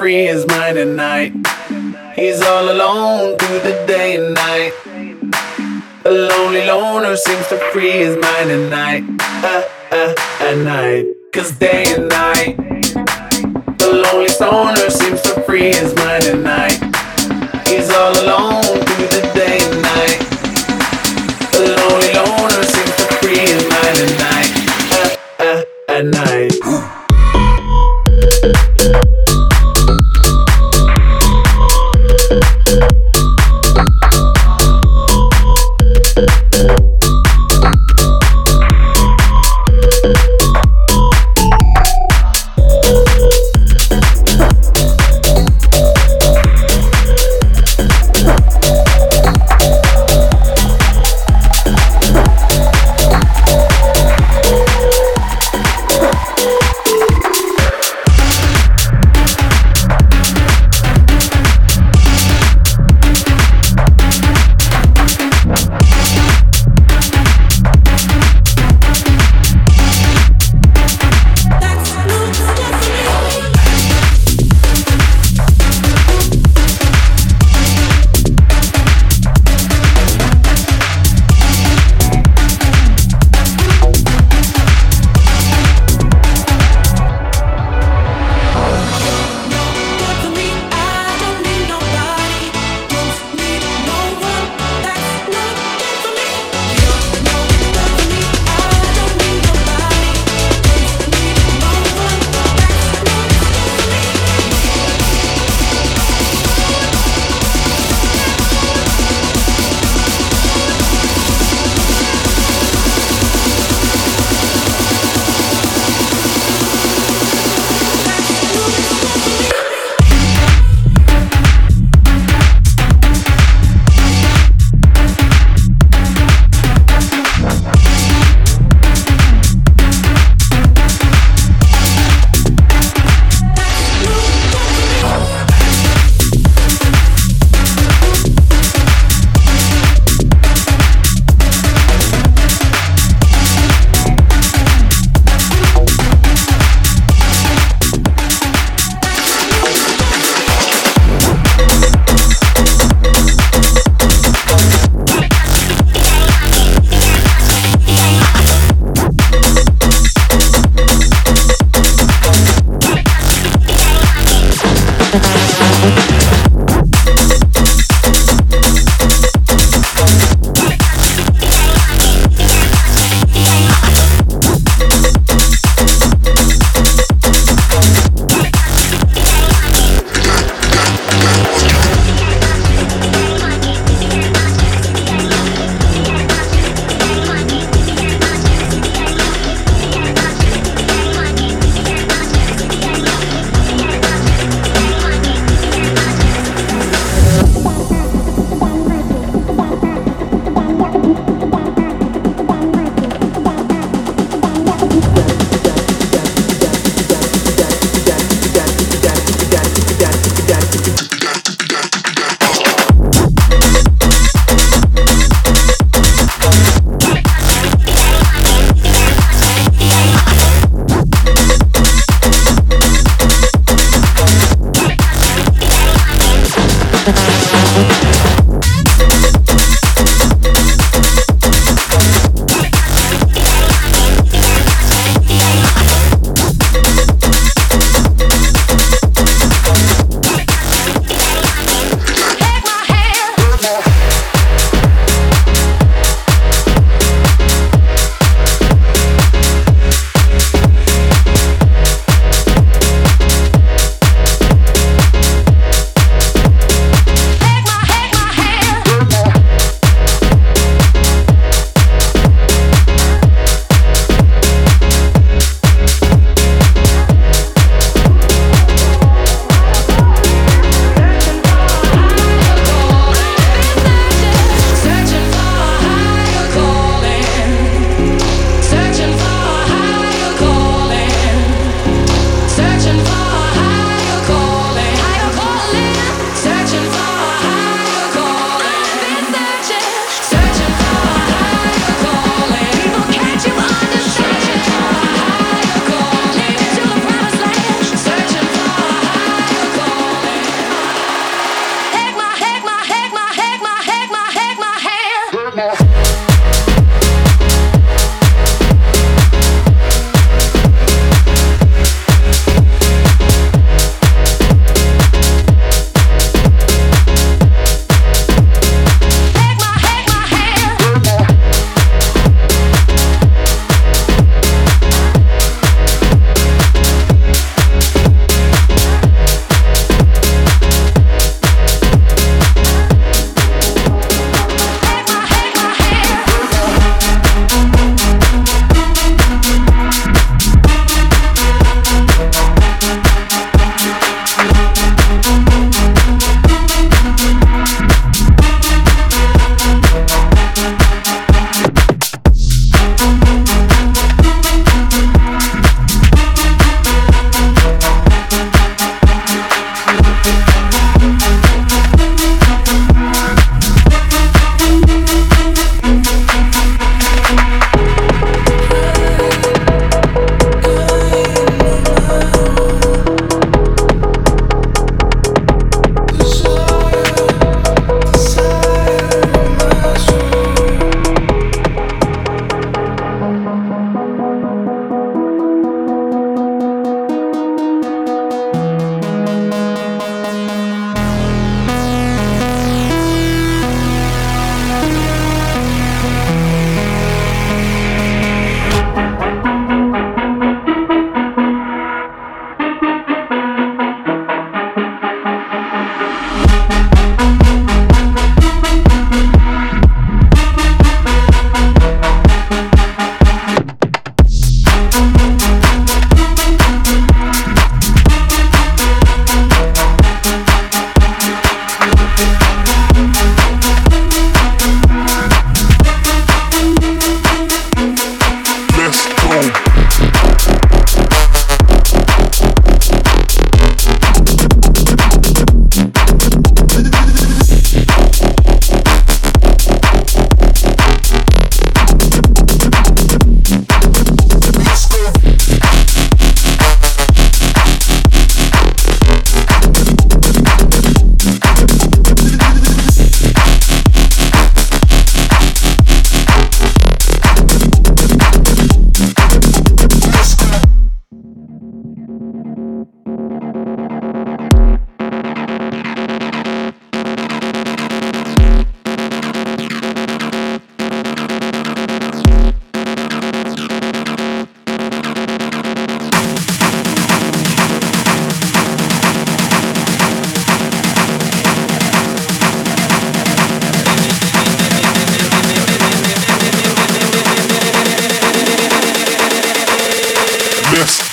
Free his mind at night. He's all alone through the day and night. The lonely loner seems to free his mind at night. Uh, uh, at night. Cause day and night. The lonely stoner seems to free his mind at night. He's all alone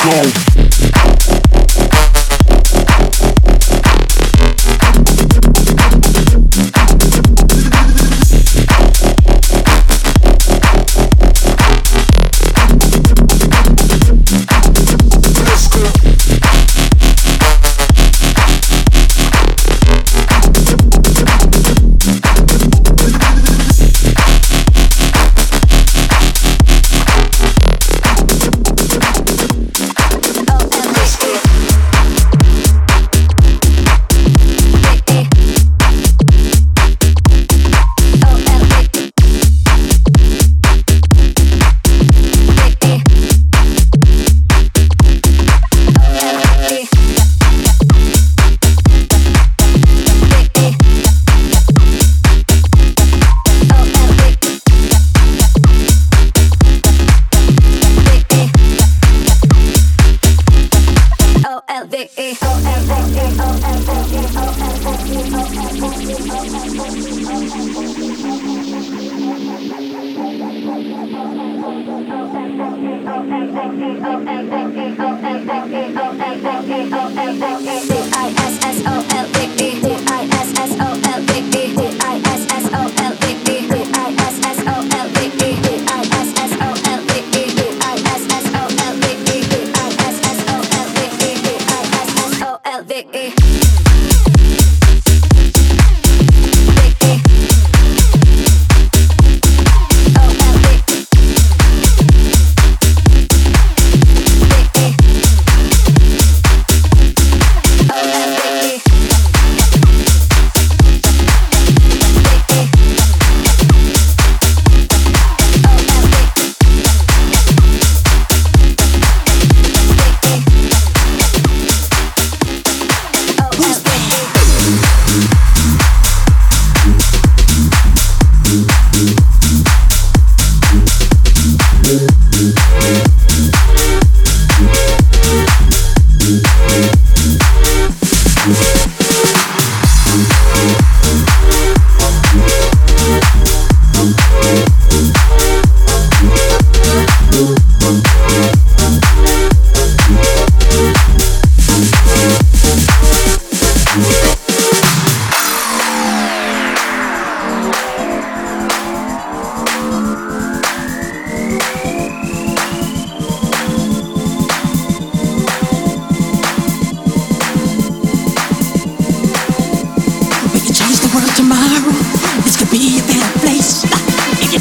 go.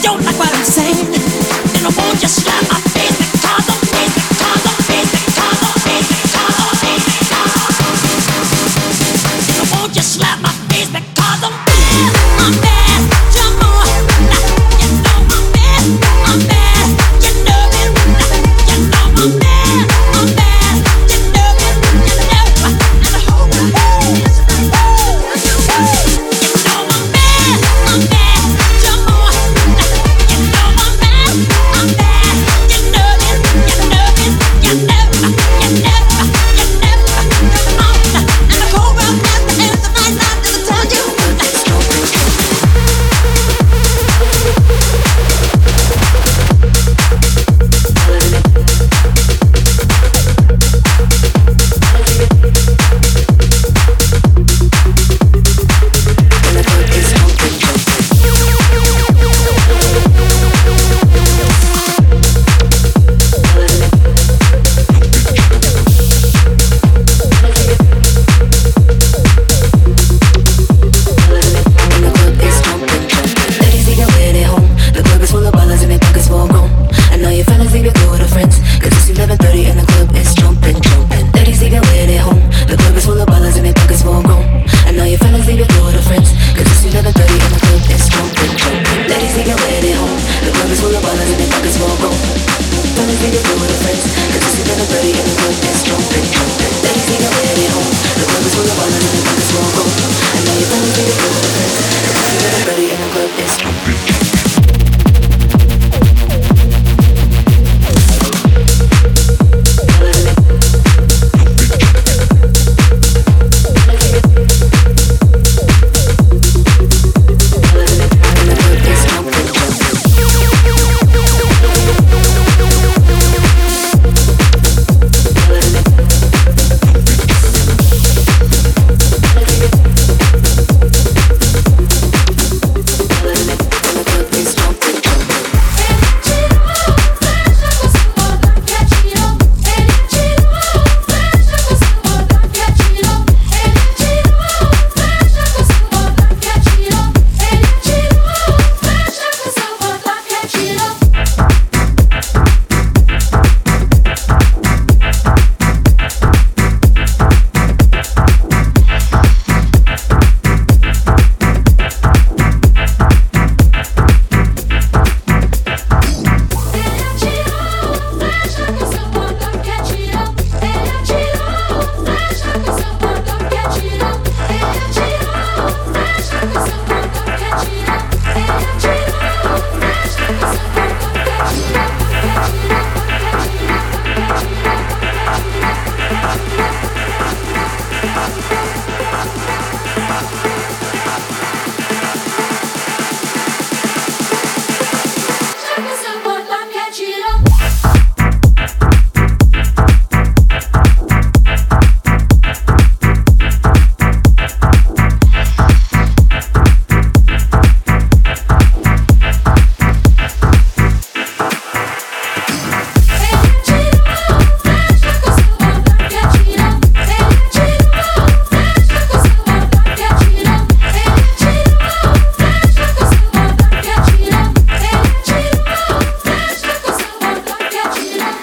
Don't like what I'm saying,